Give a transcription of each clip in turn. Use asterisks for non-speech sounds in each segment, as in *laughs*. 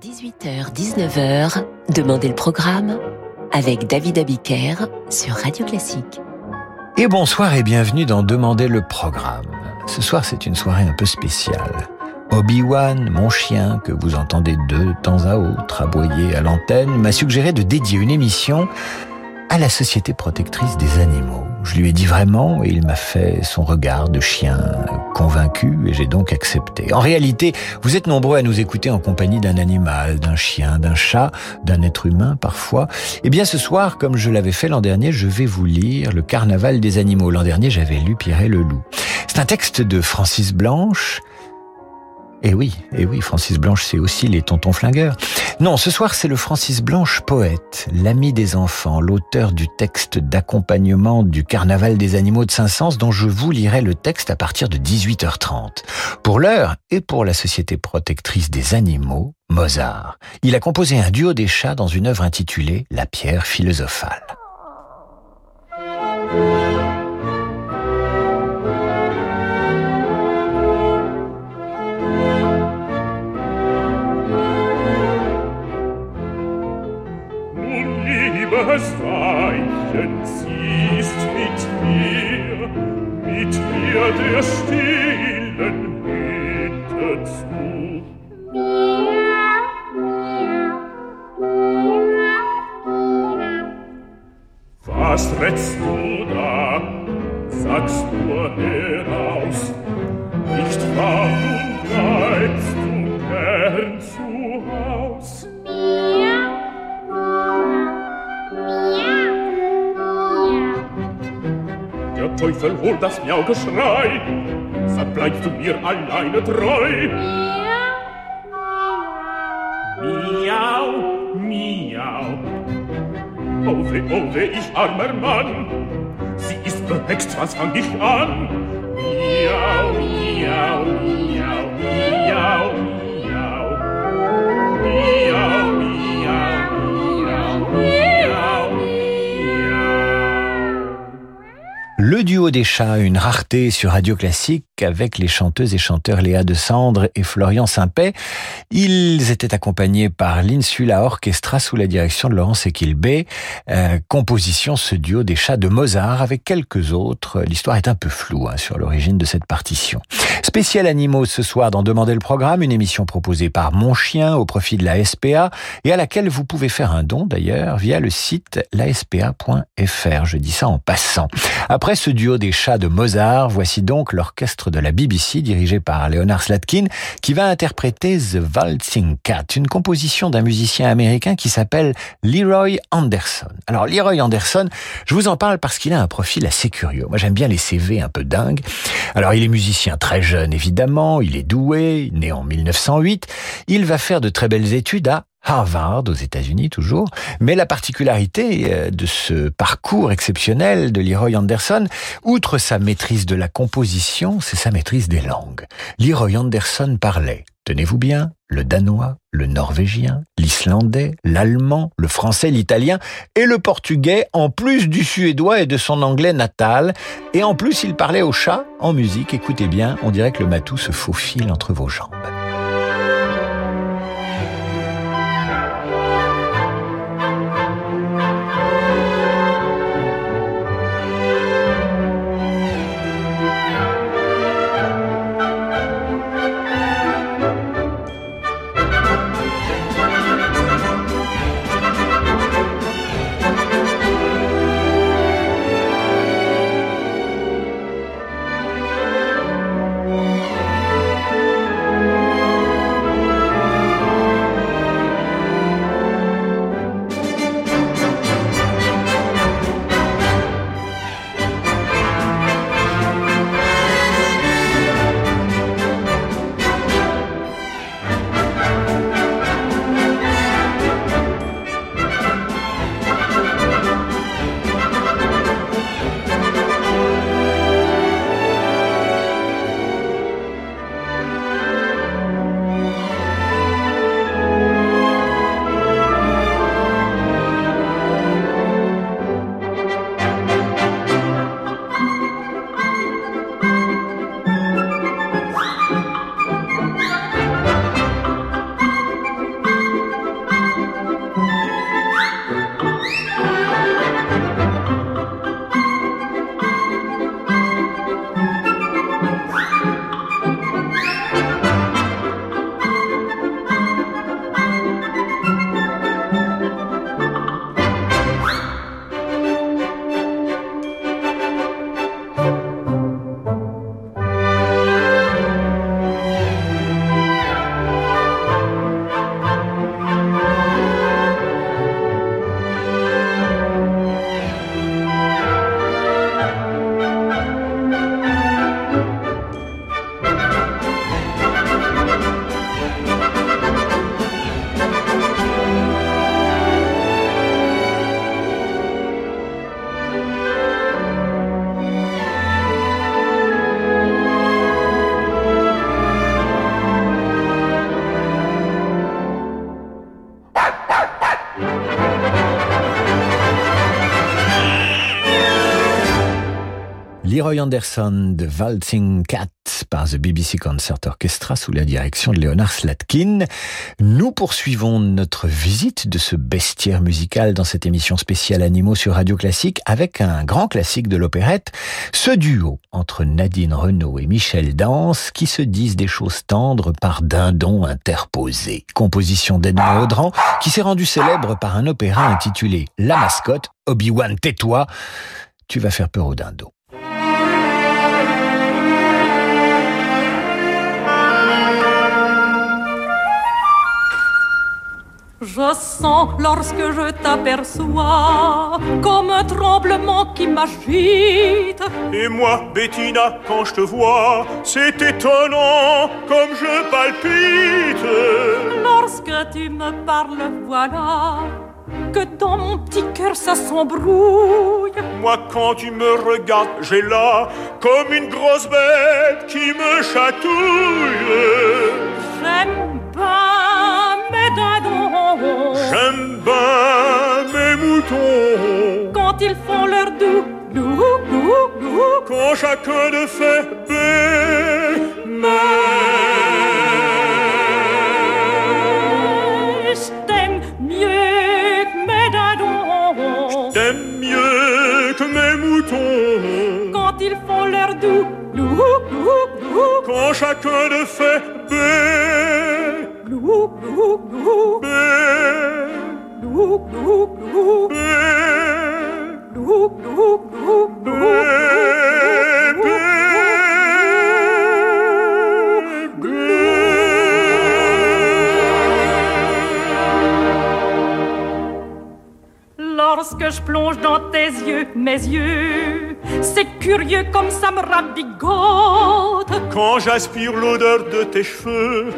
18h-19h, Demandez le programme avec David Abiker sur Radio Classique. Et bonsoir et bienvenue dans Demandez le programme. Ce soir, c'est une soirée un peu spéciale. Obi-Wan, mon chien, que vous entendez de temps à autre aboyer à l'antenne, m'a suggéré de dédier une émission à la Société protectrice des animaux. Je lui ai dit vraiment et il m'a fait son regard de chien convaincu et j'ai donc accepté. En réalité, vous êtes nombreux à nous écouter en compagnie d'un animal, d'un chien, d'un chat, d'un être humain parfois. Eh bien ce soir, comme je l'avais fait l'an dernier, je vais vous lire Le Carnaval des animaux. L'an dernier, j'avais lu Pierre le loup. C'est un texte de Francis Blanche eh oui, et eh oui, Francis Blanche, c'est aussi les tontons flingueurs. Non, ce soir, c'est le Francis Blanche poète, l'ami des enfants, l'auteur du texte d'accompagnement du Carnaval des animaux de Saint-Saëns, dont je vous lirai le texte à partir de 18h30. Pour l'heure et pour la Société protectrice des animaux, Mozart. Il a composé un duo des chats dans une œuvre intitulée La pierre philosophale. Sagst nur heraus, nicht wahr und bleibst Teufel hol das Miau-Geschrei, sag, bleibst du mir alleine treu? Miau, miau. Oh weh, oh weh, ich armer Mann, sie ist behext, was fang ich an? Le duo des chats, une rareté sur Radio Classique avec les chanteuses et chanteurs Léa de Cendre et Florian Saint-Pé. Ils étaient accompagnés par l'Insula Orchestra sous la direction de Laurence Equilbé. Euh, composition, ce duo des chats de Mozart avec quelques autres. L'histoire est un peu floue hein, sur l'origine de cette partition. Spécial animaux ce soir dans Demander le programme, une émission proposée par Mon Chien au profit de la SPA et à laquelle vous pouvez faire un don d'ailleurs via le site laspa.fr. Je dis ça en passant. Après ce duo des chats de Mozart, voici donc l'orchestre de la BBC dirigé par Leonard Slatkin qui va interpréter The Waltzing Cat, une composition d'un musicien américain qui s'appelle Leroy Anderson. Alors Leroy Anderson, je vous en parle parce qu'il a un profil assez curieux. Moi j'aime bien les CV un peu dingues. Alors il est musicien très jeune évidemment, il est doué, né en 1908, il va faire de très belles études à Harvard aux États-Unis toujours. Mais la particularité euh, de ce parcours exceptionnel de Leroy Anderson, outre sa maîtrise de la composition, c'est sa maîtrise des langues. Leroy Anderson parlait, tenez-vous bien, le danois, le norvégien, l'islandais, l'allemand, le français, l'italien et le portugais, en plus du suédois et de son anglais natal. Et en plus, il parlait au chat en musique. Écoutez bien, on dirait que le matou se faufile entre vos jambes. Leroy Anderson de Waltzing Cat par The BBC Concert Orchestra sous la direction de Leonard Slatkin. Nous poursuivons notre visite de ce bestiaire musical dans cette émission spéciale Animaux sur Radio Classique avec un grand classique de l'opérette, ce duo entre Nadine Renaud et Michel Dance qui se disent des choses tendres par dindon interposé. Composition d'Edmond Audran qui s'est rendu célèbre par un opéra intitulé La mascotte, Obi-Wan tais-toi, tu vas faire peur au dindon. Je sens lorsque je t'aperçois comme un tremblement qui m'agite. Et moi, Bettina, quand je te vois, c'est étonnant comme je palpite. Lorsque tu me parles, voilà que dans mon petit cœur ça s'embrouille. Moi, quand tu me regardes, j'ai là comme une grosse bête qui me chatouille. J'aime pas. J'aime pas mes moutons. Quand ils font leur doux, doux, doux, doux. Quand chacun de fait bé, Je t'aime mieux que mes dindons. T'aimes mieux que mes moutons. Quand ils font leur doux, doux, doux, doux. Quand chacun de fait bé, Glou, glou, glou, Lorsque je plonge dans tes yeux, mes yeux, c'est curieux comme ça me rabigote. Quand j'aspire l'odeur de tes cheveux,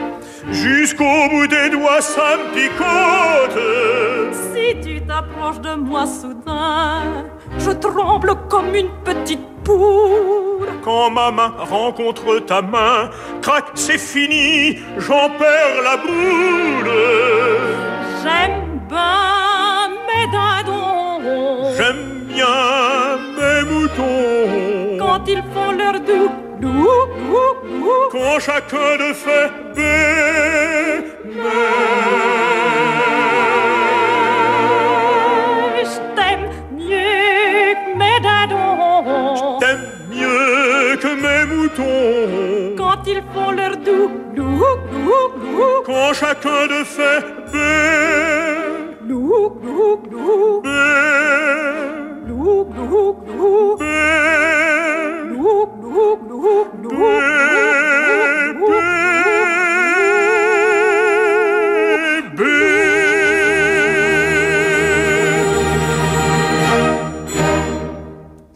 jusqu'au bout des doigts ça me picote. Si tu t'approches de moi soudain, je tremble comme une petite poule. Quand ma main rencontre ta main, crac, c'est fini, j'en perds la boule. J'aime bien mes dindons. J'aime bien mes moutons. Quand ils font leur doux, doux, doux, doux. Quand chacun de fait bé, Je t'aime mieux que mes dindons. T'aimes mieux que mes moutons. Quand ils font leur doux, doux, doux, doux. Quand chacun de fait bé,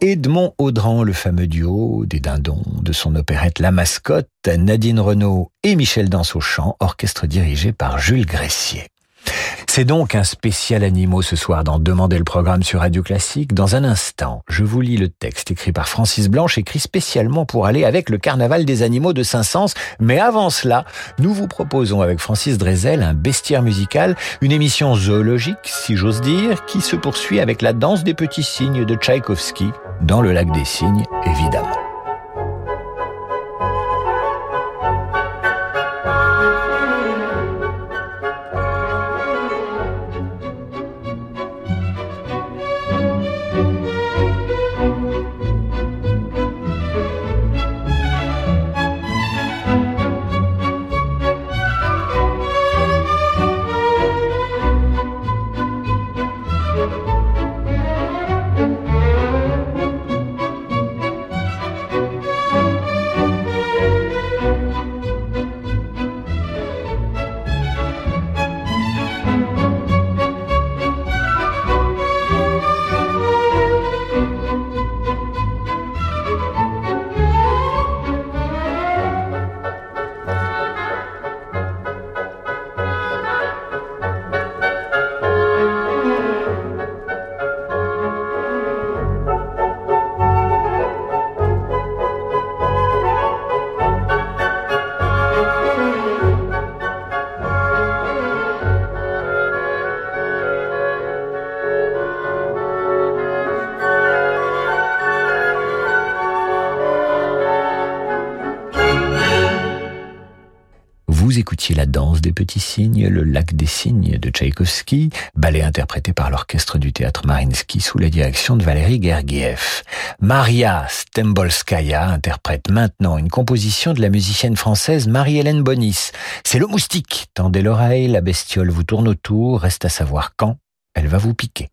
Edmond Audran, le fameux duo des dindons de son opérette La Mascotte, Nadine Renaud et Michel Dance au chant, orchestre dirigé par Jules Gressier. C'est donc un spécial animaux ce soir dans Demander le programme sur Radio Classique. Dans un instant, je vous lis le texte écrit par Francis Blanche, écrit spécialement pour aller avec le carnaval des animaux de Saint-Saëns. Mais avant cela, nous vous proposons avec Francis Drezel un bestiaire musical, une émission zoologique, si j'ose dire, qui se poursuit avec la danse des petits cygnes de Tchaïkovski dans le lac des cygnes, évidemment. Écoutiez La danse des petits cygnes, Le lac des cygnes de Tchaïkovski, ballet interprété par l'orchestre du théâtre Marinsky sous la direction de Valérie Gergiev. Maria Stembolskaya interprète maintenant une composition de la musicienne française Marie-Hélène Bonis. C'est le moustique. Tendez l'oreille, la bestiole vous tourne autour, reste à savoir quand elle va vous piquer.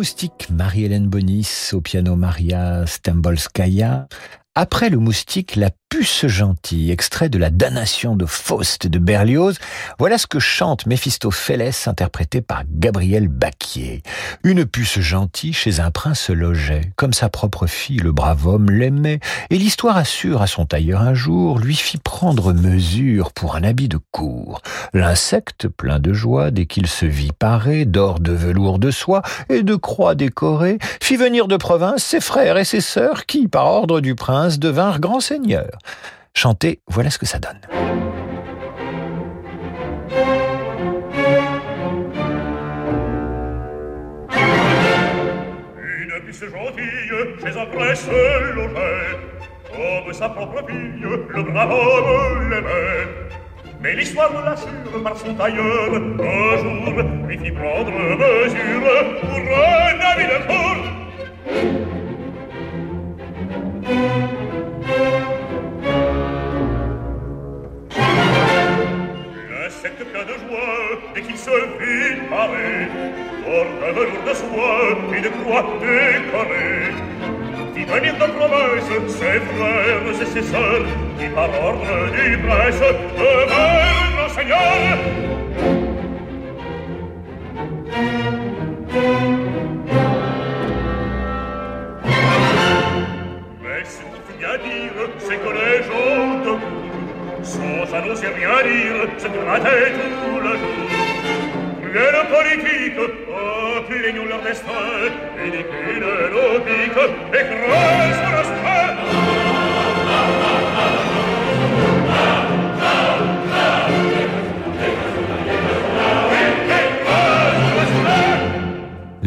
Moustique Marie-Hélène Bonis au piano Maria Stambolskaya. Après le moustique, la puce gentille, extrait de la damnation de Faust de Berlioz, voilà ce que chante Méphistophélès interprété par Gabriel Baquier. Une puce gentille chez un prince logeait, comme sa propre fille, le brave homme l'aimait, et l'histoire assure à son tailleur un jour, lui fit prendre mesure pour un habit de cour. L'insecte, plein de joie, dès qu'il se vit paré, d'or de velours de soie et de croix décorées, fit venir de province ses frères et ses sœurs qui, par ordre du prince, devinrent grands seigneurs. Chanter, voilà ce que ça donne. Une puce gentille chez un prince logeait, comme sa propre fille, le brave homme l'aimait. Mais l'histoire nous l'assure par son tailleur, un jour lui fit prendre mesure pour un ami de cour. Un velours de soie et de croix décorée. Fit venir de province ses frères et ses sœurs, qui par ordre du prince devinrent grands seigneurs. Mais ce qu'il faut bien dire, c'est que les gens de sans annoncer rien dire, se grattaient tout tempesta e di cune rubica e croce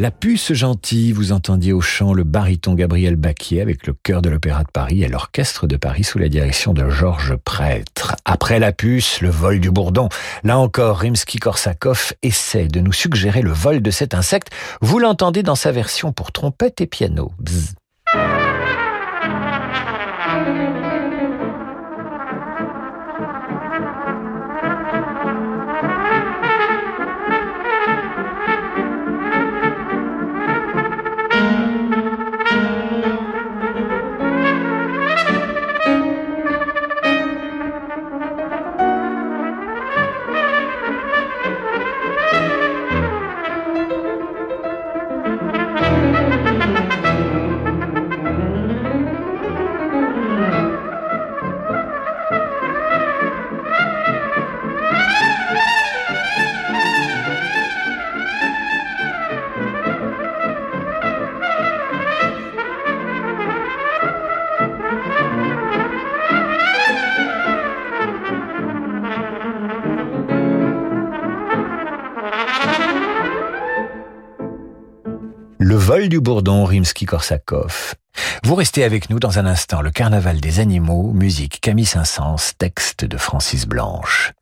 La puce gentille, vous entendiez au chant le baryton Gabriel Baquier avec le chœur de l'Opéra de Paris et l'orchestre de Paris sous la direction de Georges Prêtre. Après la puce, le vol du bourdon. Là encore, Rimsky-Korsakov essaie de nous suggérer le vol de cet insecte. Vous l'entendez dans sa version pour trompette et piano. Bzz. Bourdon, Rimsky-Korsakov. Vous restez avec nous dans un instant, le carnaval des animaux, musique Camille Saint-Saëns, texte de Francis Blanche.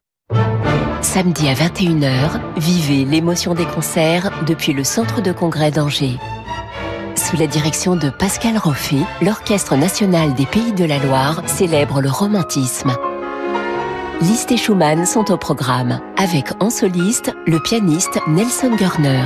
Samedi à 21h, vivez l'émotion des concerts depuis le centre de congrès d'Angers. Sous la direction de Pascal Roffet, l'Orchestre national des Pays de la Loire célèbre le romantisme. Liszt et Schumann sont au programme, avec en soliste le pianiste Nelson Görner.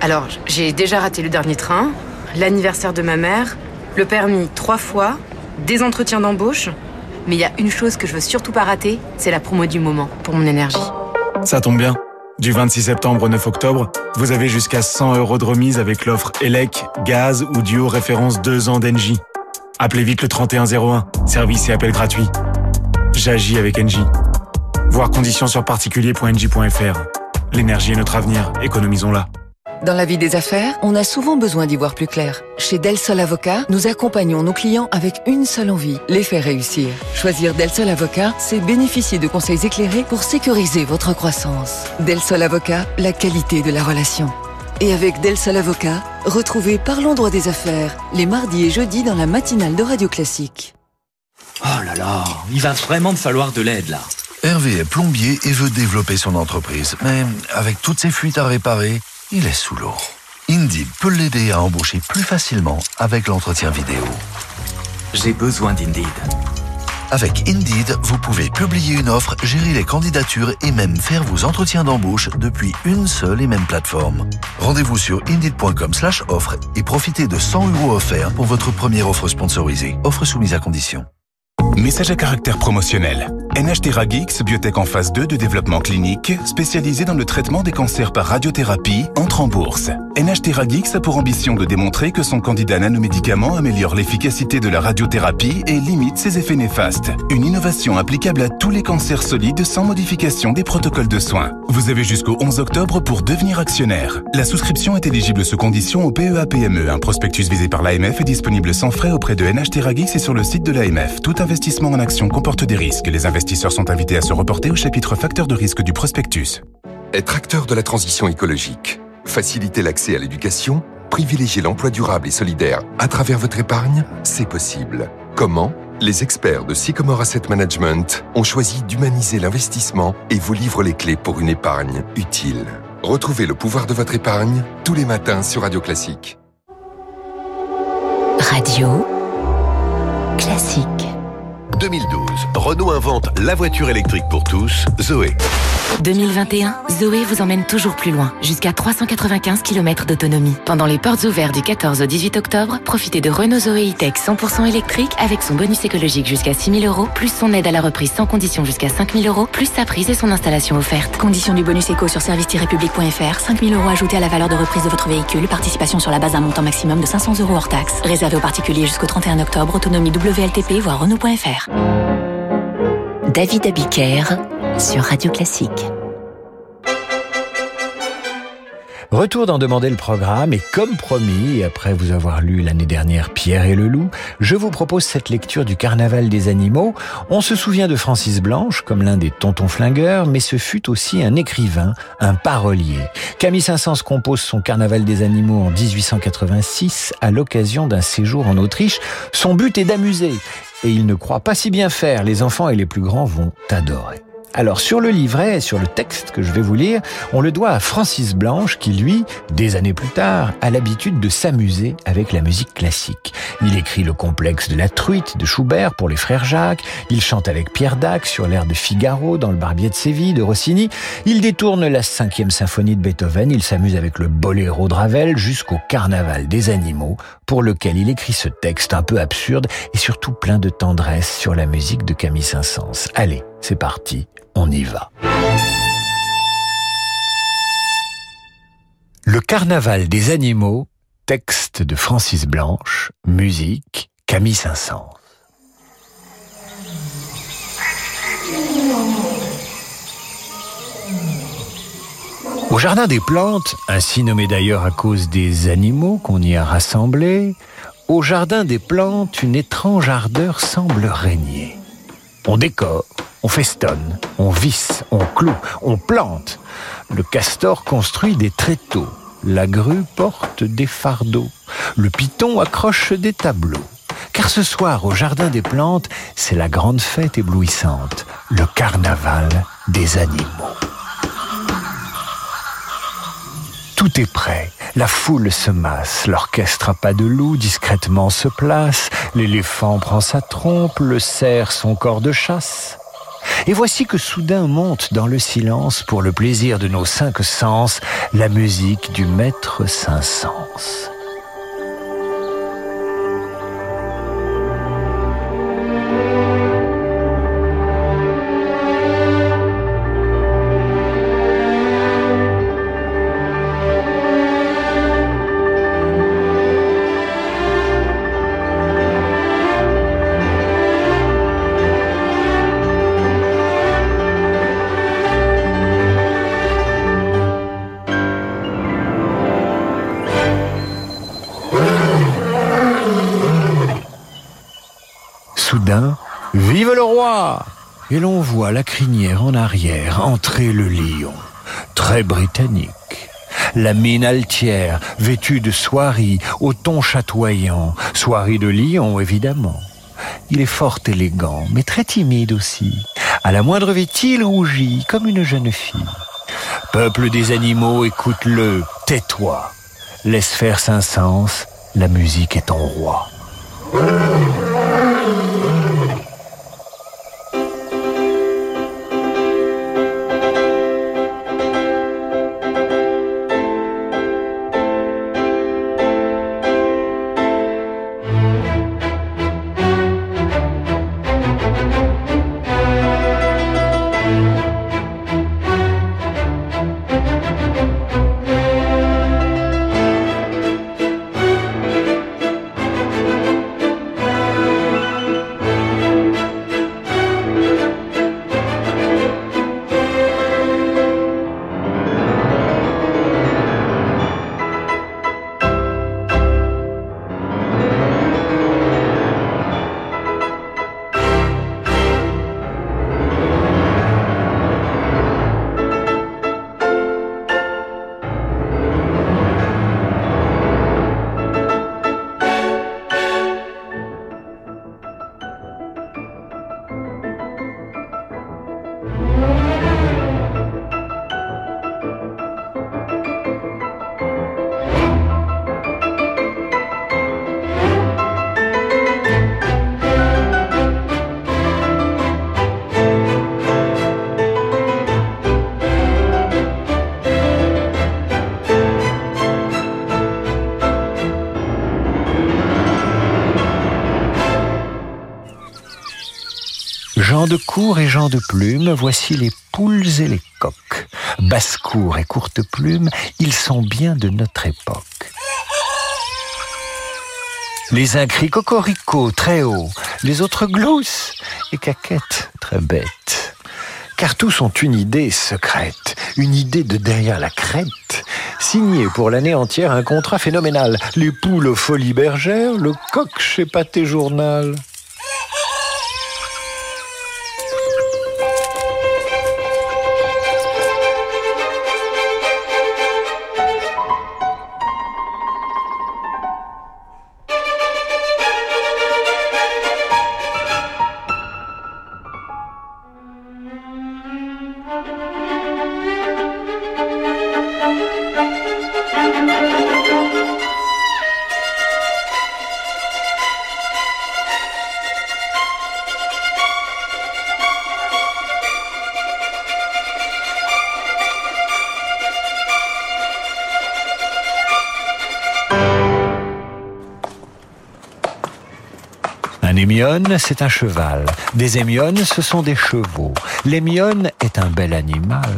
Alors, j'ai déjà raté le dernier train, l'anniversaire de ma mère, le permis trois fois, des entretiens d'embauche. Mais il y a une chose que je veux surtout pas rater, c'est la promo du moment pour mon énergie. Ça tombe bien. Du 26 septembre au 9 octobre, vous avez jusqu'à 100 euros de remise avec l'offre ELEC, gaz ou duo référence 2 ans d'Engie. Appelez vite le 3101, service et appel gratuit. J'agis avec Engie. Voir conditions sur particulier.engie.fr. L'énergie est notre avenir, économisons-la. Dans la vie des affaires, on a souvent besoin d'y voir plus clair. Chez Del Sol Avocat, nous accompagnons nos clients avec une seule envie, les faire réussir. Choisir Del Sol Avocat, c'est bénéficier de conseils éclairés pour sécuriser votre croissance. Del Sol Avocat, la qualité de la relation. Et avec Del Sol Avocat, retrouvez Parlons droit des affaires, les mardis et jeudis dans la matinale de Radio Classique. Oh là là, il va vraiment me falloir de l'aide là. Hervé est plombier et veut développer son entreprise. Mais avec toutes ces fuites à réparer, il est sous l'eau. Indeed peut l'aider à embaucher plus facilement avec l'entretien vidéo. J'ai besoin d'Indeed. Avec Indeed, vous pouvez publier une offre, gérer les candidatures et même faire vos entretiens d'embauche depuis une seule et même plateforme. Rendez-vous sur indeed.com slash offre et profitez de 100 euros offerts pour votre première offre sponsorisée. Offre soumise à condition. Message à caractère promotionnel. NH Théragix, biotech en phase 2 de développement clinique, spécialisée dans le traitement des cancers par radiothérapie, entre en bourse. NH Théragix a pour ambition de démontrer que son candidat nanomédicament améliore l'efficacité de la radiothérapie et limite ses effets néfastes. Une innovation applicable à tous les cancers solides sans modification des protocoles de soins. Vous avez jusqu'au 11 octobre pour devenir actionnaire. La souscription est éligible sous condition au PEA-PME. E. Un prospectus visé par l'AMF est disponible sans frais auprès de NH Théragix et sur le site de l'AMF. Tout investissement en action comporte des risques. Les investisseurs sont invités à se reporter au chapitre facteurs de risque du prospectus. Être acteur de la transition écologique, faciliter l'accès à l'éducation, privilégier l'emploi durable et solidaire à travers votre épargne, c'est possible. Comment? Les experts de Sycomore Asset Management ont choisi d'humaniser l'investissement et vous livrent les clés pour une épargne utile. Retrouvez le pouvoir de votre épargne tous les matins sur Radio Classique. Radio Classique. 2012, Renault invente la voiture électrique pour tous, Zoé. 2021, Zoé vous emmène toujours plus loin, jusqu'à 395 km d'autonomie. Pendant les portes ouvertes du 14 au 18 octobre, profitez de Renault Zoé E-Tech 100% électrique avec son bonus écologique jusqu'à 6 000 euros, plus son aide à la reprise sans condition jusqu'à 5 000 euros, plus sa prise et son installation offerte. Condition du bonus éco sur service-public.fr, 5 000 euros ajoutés à la valeur de reprise de votre véhicule, participation sur la base d'un montant maximum de 500 euros hors taxe. Réservé aux particuliers jusqu'au 31 octobre, autonomie WLTP, voire Renault.fr. David Abiker sur Radio Classique. Retour d'en demander le programme et comme promis, après vous avoir lu l'année dernière Pierre et le loup, je vous propose cette lecture du Carnaval des animaux. On se souvient de Francis Blanche comme l'un des tontons flingueurs, mais ce fut aussi un écrivain, un parolier. Camille Saint-Saëns compose son Carnaval des animaux en 1886 à l'occasion d'un séjour en Autriche. Son but est d'amuser et il ne croit pas si bien faire. Les enfants et les plus grands vont adorer. Alors sur le livret et sur le texte que je vais vous lire, on le doit à Francis Blanche qui, lui, des années plus tard, a l'habitude de s'amuser avec la musique classique. Il écrit le complexe de la truite de Schubert pour les frères Jacques, il chante avec Pierre Dac sur l'air de Figaro dans le Barbier de Séville de Rossini, il détourne la cinquième symphonie de Beethoven, il s'amuse avec le boléro de Ravel jusqu'au carnaval des animaux pour lequel il écrit ce texte un peu absurde et surtout plein de tendresse sur la musique de Camille Saint-Saëns. Allez, c'est parti, on y va. Le carnaval des animaux, Texte de Francis Blanche, musique Camille Saint-Saëns. Au Jardin des Plantes, ainsi nommé d'ailleurs à cause des animaux qu'on y a rassemblés, au Jardin des Plantes, une étrange ardeur semble régner. On décore, on festonne, on visse, on cloue, on plante. Le castor construit des tréteaux, la grue porte des fardeaux, le python accroche des tableaux. Car ce soir, au Jardin des Plantes, c'est la grande fête éblouissante, le carnaval des animaux. Tout est prêt. La foule se masse, l'orchestre à pas de loup discrètement se place, l'éléphant prend sa trompe, le cerf son corps de chasse. Et voici que soudain monte dans le silence, pour le plaisir de nos cinq sens, la musique du maître Saint-Saëns. Et l'on voit la crinière en arrière entrer le lion, très britannique. La mine altière, vêtue de soierie, au ton chatoyant, soierie de lion évidemment. Il est fort élégant, mais très timide aussi. À la moindre vêtille, il rougit comme une jeune fille. Peuple des animaux, écoute-le, tais-toi. Laisse faire Saint-Saëns, la musique est ton roi. De cour et Jean de plume, voici les poules et les coqs. Basse-cour et courte plume, ils sont bien de notre époque. Les uns crient cocorico très haut, les autres gloussent et caquettent très bête. Car tous ont une idée secrète, une idée de derrière la crête. Signé pour l'année entière un contrat phénoménal. Les poules folies bergères, le coq chez Pâté Journal. C'est un cheval. Des hémiones, ce sont des chevaux. L'hémione est un bel animal.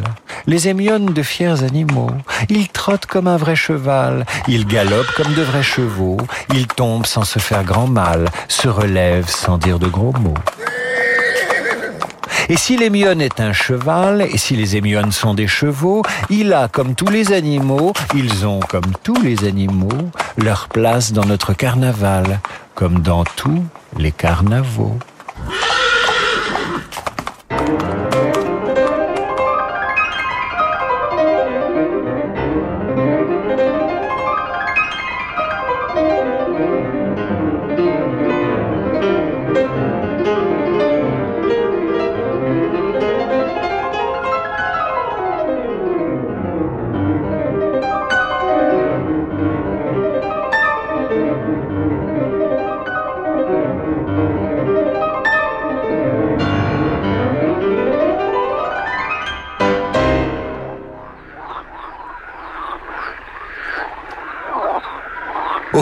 Les émiones de fiers animaux. Ils trottent comme un vrai cheval. Ils galopent comme de vrais chevaux. Ils tombent sans se faire grand mal. Se relèvent sans dire de gros mots. Et si l'émionne est un cheval, et si les émionnes sont des chevaux, il a, comme tous les animaux, ils ont, comme tous les animaux, leur place dans notre carnaval, comme dans tous les carnavaux.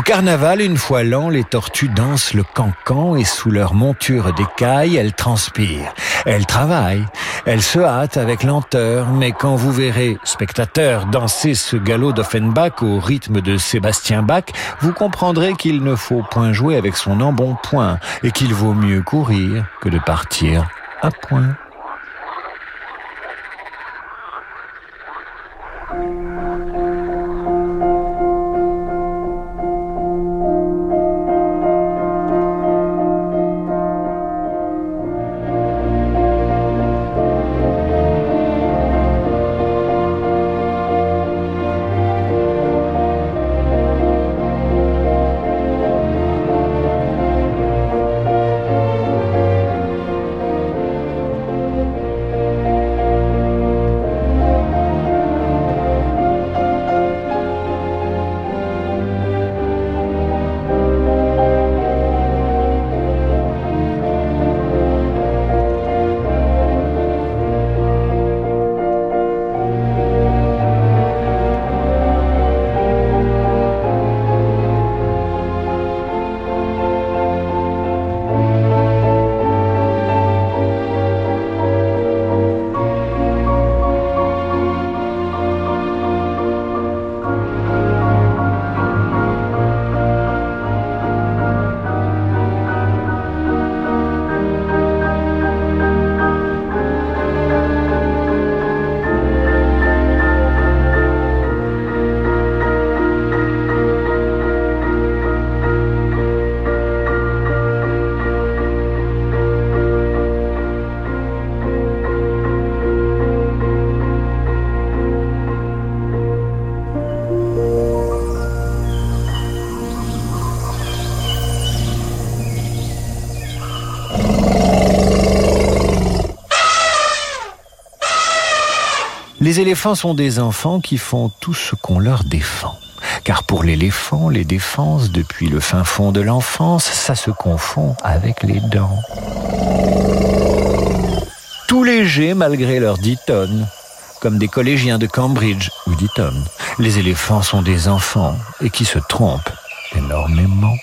Au carnaval, une fois l'an, les tortues dansent le cancan et sous leur monture d'écailles, elles transpirent. Elles travaillent. Elles se hâtent avec lenteur, mais quand vous verrez, spectateurs, danser ce galop d'Offenbach au rythme de Sébastien Bach, vous comprendrez qu'il ne faut point jouer avec son embonpoint et qu'il vaut mieux courir que de partir à point. Les éléphants sont des enfants qui font tout ce qu'on leur défend. Car pour l'éléphant, les défenses, depuis le fin fond de l'enfance, ça se confond avec les dents. Tout léger malgré leurs dix tonnes, comme des collégiens de Cambridge ou d'Eton. Les éléphants sont des enfants et qui se trompent énormément.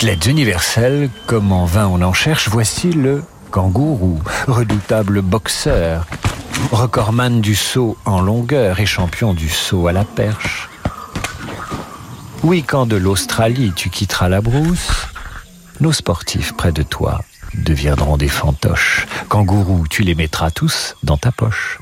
Athlètes universels, comme en vain on en cherche, voici le kangourou, redoutable boxeur, recordman du saut en longueur et champion du saut à la perche. Oui, quand de l'Australie tu quitteras la brousse, nos sportifs près de toi deviendront des fantoches. Kangourou, tu les mettras tous dans ta poche.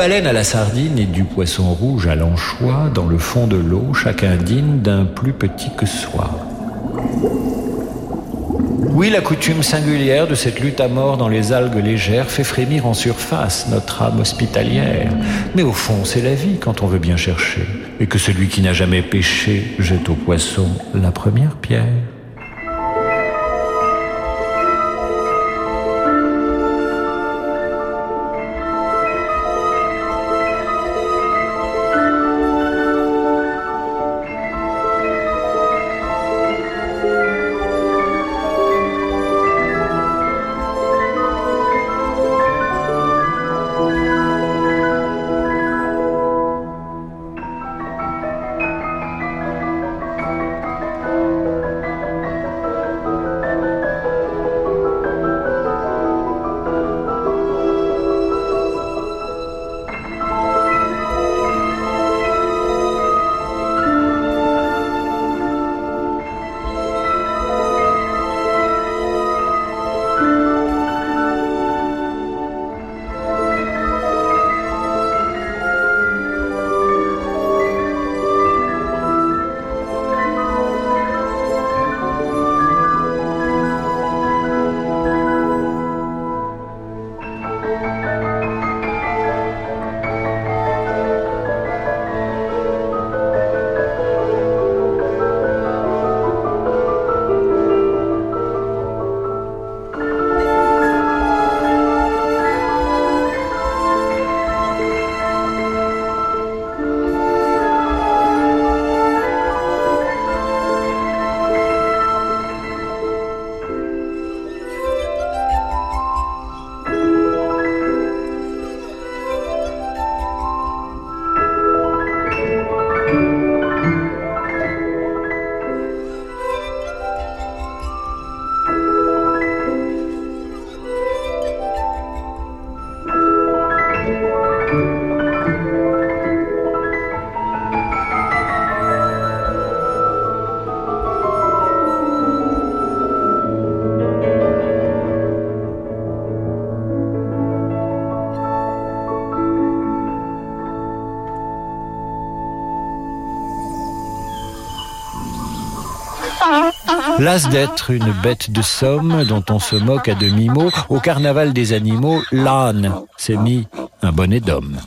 Baleine à la sardine et du poisson rouge à l'anchois, dans le fond de l'eau, chacun digne d'un plus petit que soi. Oui, la coutume singulière de cette lutte à mort dans les algues légères fait frémir en surface notre âme hospitalière. Mais au fond, c'est la vie quand on veut bien chercher, et que celui qui n'a jamais péché jette au poisson la première pierre. Las d'être une bête de somme dont on se moque à demi-mot, au carnaval des animaux, l'âne s'est mis un bonnet d'homme.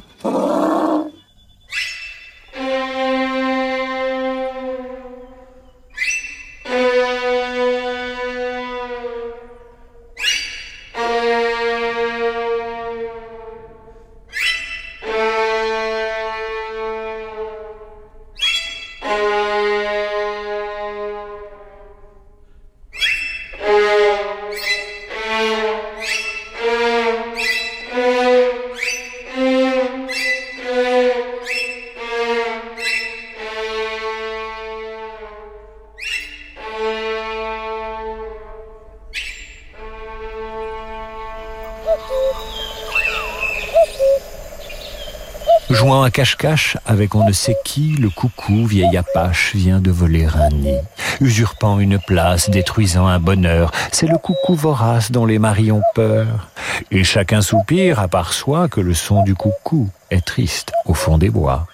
À cache-cache avec on ne sait qui, le coucou, vieil apache, vient de voler un nid. usurpant une place, détruisant un bonheur. C'est le coucou vorace dont les maris ont peur. Et chacun soupire à soi que le son du coucou est triste au fond des bois.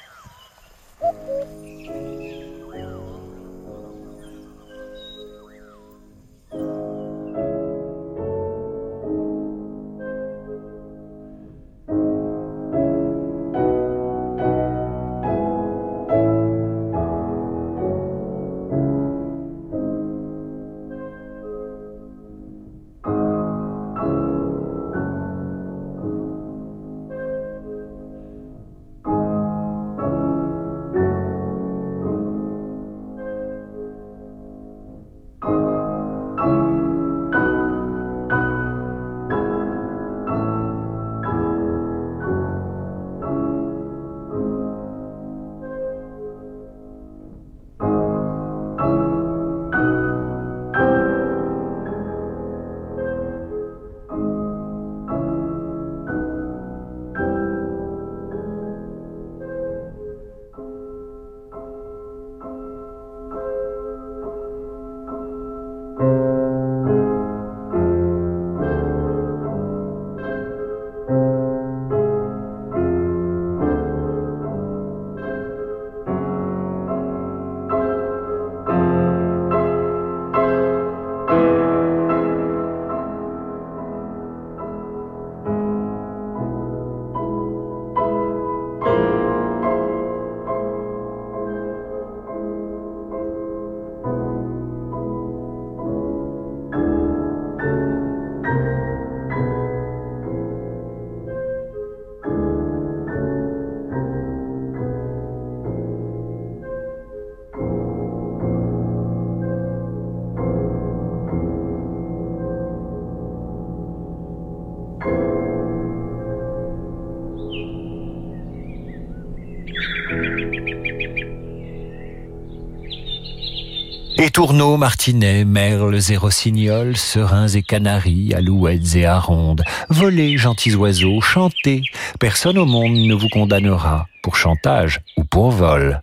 Et tourneaux, martinets, merles et rossignols, serins et canaris, alouettes et arondes, volez, gentils oiseaux, chantez, personne au monde ne vous condamnera pour chantage ou pour vol.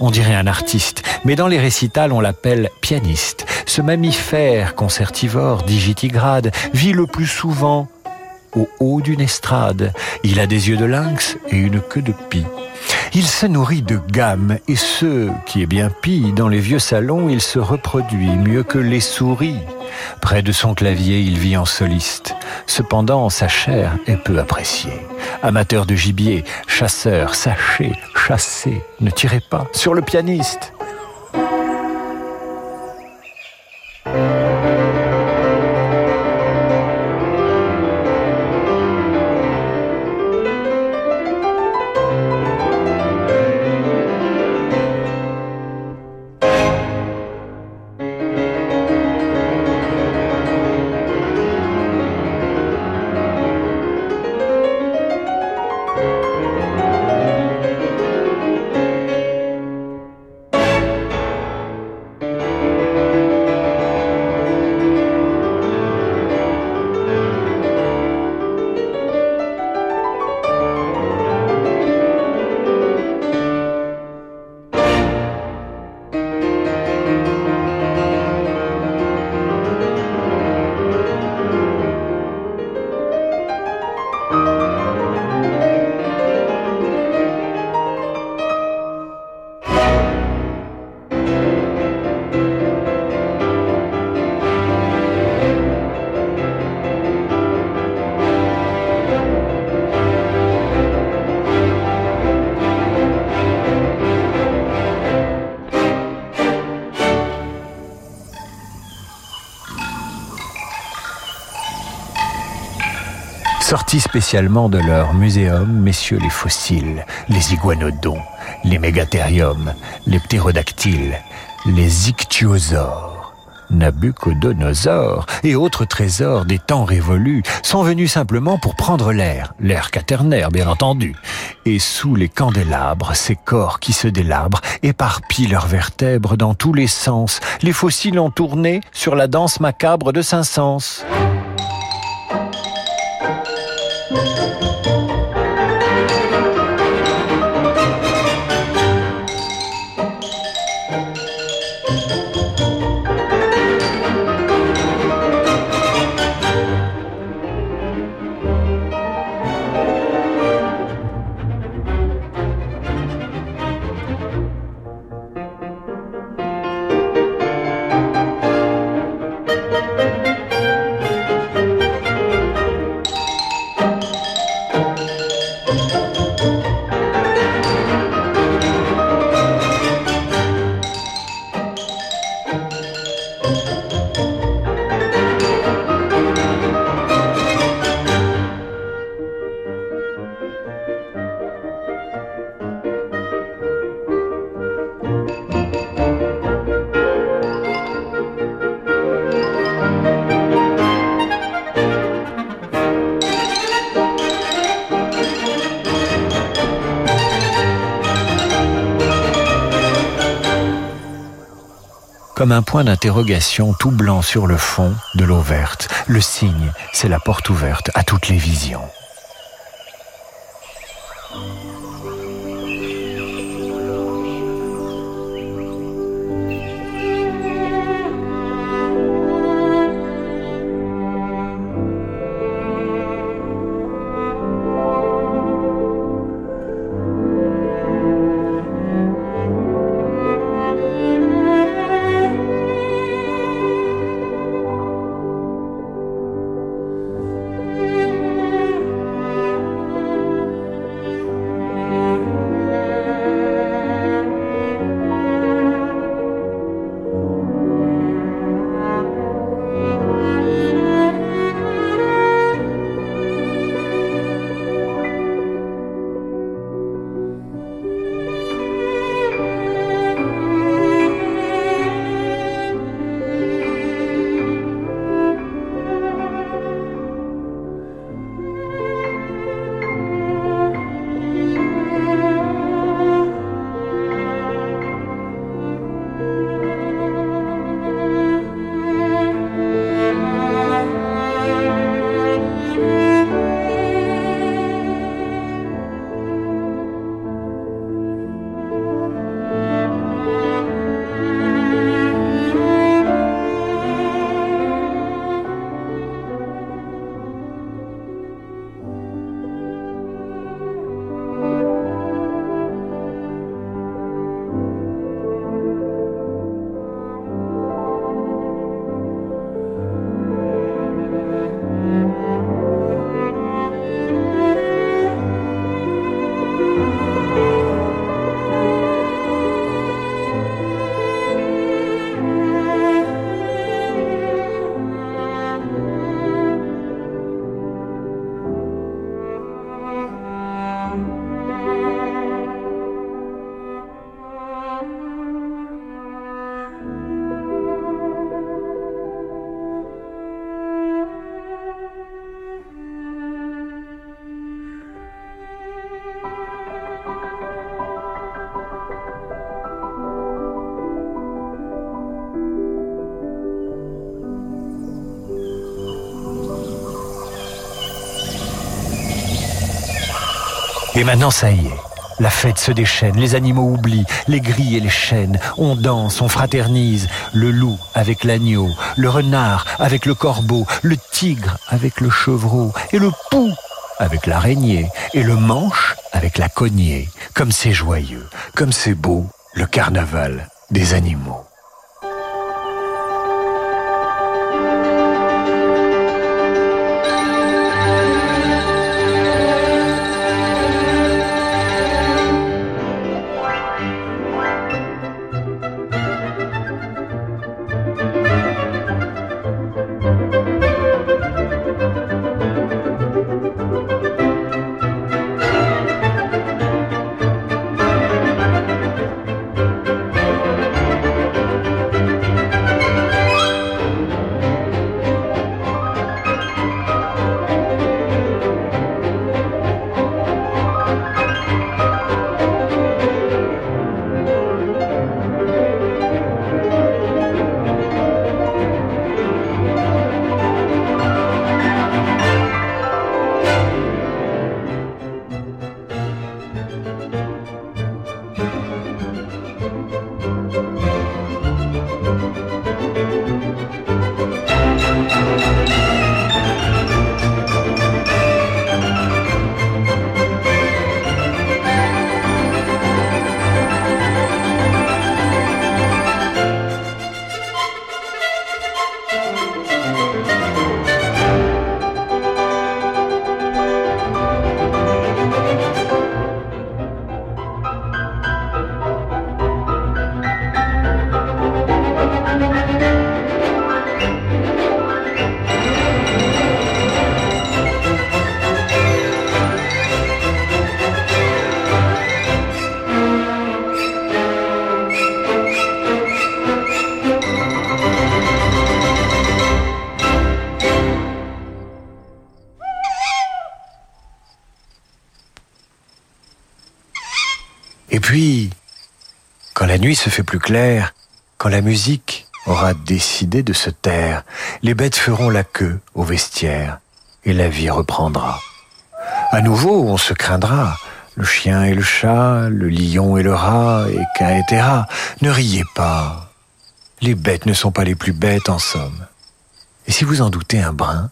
on dirait un artiste, mais dans les récitals on l'appelle pianiste. Ce mammifère concertivore digitigrade vit le plus souvent au haut d'une estrade. Il a des yeux de lynx et une queue de pie. Il se nourrit de gamme et ce qui est bien pis, dans les vieux salons, il se reproduit mieux que les souris. Près de son clavier, il vit en soliste. Cependant, sa chair est peu appréciée. Amateur de gibier, chasseur, sachez, chassez, ne tirez pas sur le pianiste. Spécialement de leur muséum, messieurs les fossiles, les iguanodons, les mégathériums, les ptérodactyles, les ichthyosaures. Nabucodonosor et autres trésors des temps révolus sont venus simplement pour prendre l'air, l'air quaternaire bien entendu. Et sous les candélabres, ces corps qui se délabrent éparpillent leurs vertèbres dans tous les sens. Les fossiles ont tourné sur la danse macabre de Saint-Saëns. Música comme un point d'interrogation tout blanc sur le fond de l'eau verte. Le signe, c'est la porte ouverte à toutes les visions. Et maintenant, ça y est. La fête se déchaîne, les animaux oublient, les grilles et les chênes. On danse, on fraternise. Le loup avec l'agneau, le renard avec le corbeau, le tigre avec le chevreau, et le pou avec l'araignée, et le manche avec la cognée. Comme c'est joyeux, comme c'est beau, le carnaval des animaux. Et puis, quand la nuit se fait plus claire, quand la musique aura décidé de se taire, les bêtes feront la queue au vestiaire et la vie reprendra. À nouveau, on se craindra, le chien et le chat, le lion et le rat, et etc. Ne riez pas. Les bêtes ne sont pas les plus bêtes en somme. Et si vous en doutez un brin,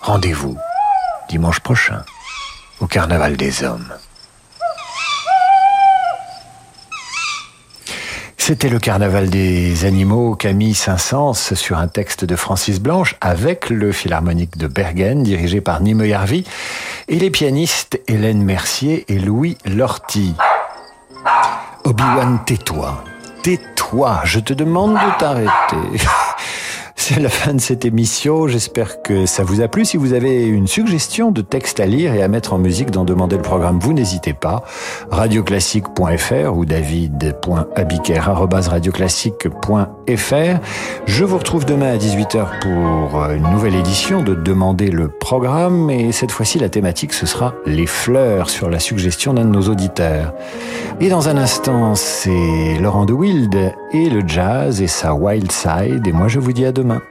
rendez-vous dimanche prochain au Carnaval des Hommes. C'était le carnaval des animaux, Camille Saint-Saëns, sur un texte de Francis Blanche, avec le Philharmonique de Bergen, dirigé par Nime Yarvi, et les pianistes Hélène Mercier et Louis Lorty. Obi-Wan, tais-toi. Tais-toi, je te demande de t'arrêter. *laughs* C'est la fin de cette émission. J'espère que ça vous a plu. Si vous avez une suggestion de texte à lire et à mettre en musique dans Demander le programme, vous n'hésitez pas. Radioclassique.fr ou david.abiker.radioclassique.fr. Je vous retrouve demain à 18h pour une nouvelle édition de Demander le programme. Et cette fois-ci, la thématique, ce sera les fleurs sur la suggestion d'un de nos auditeurs. Et dans un instant, c'est Laurent de Wild et le jazz et sa wild side. Et moi, je vous dis à demain.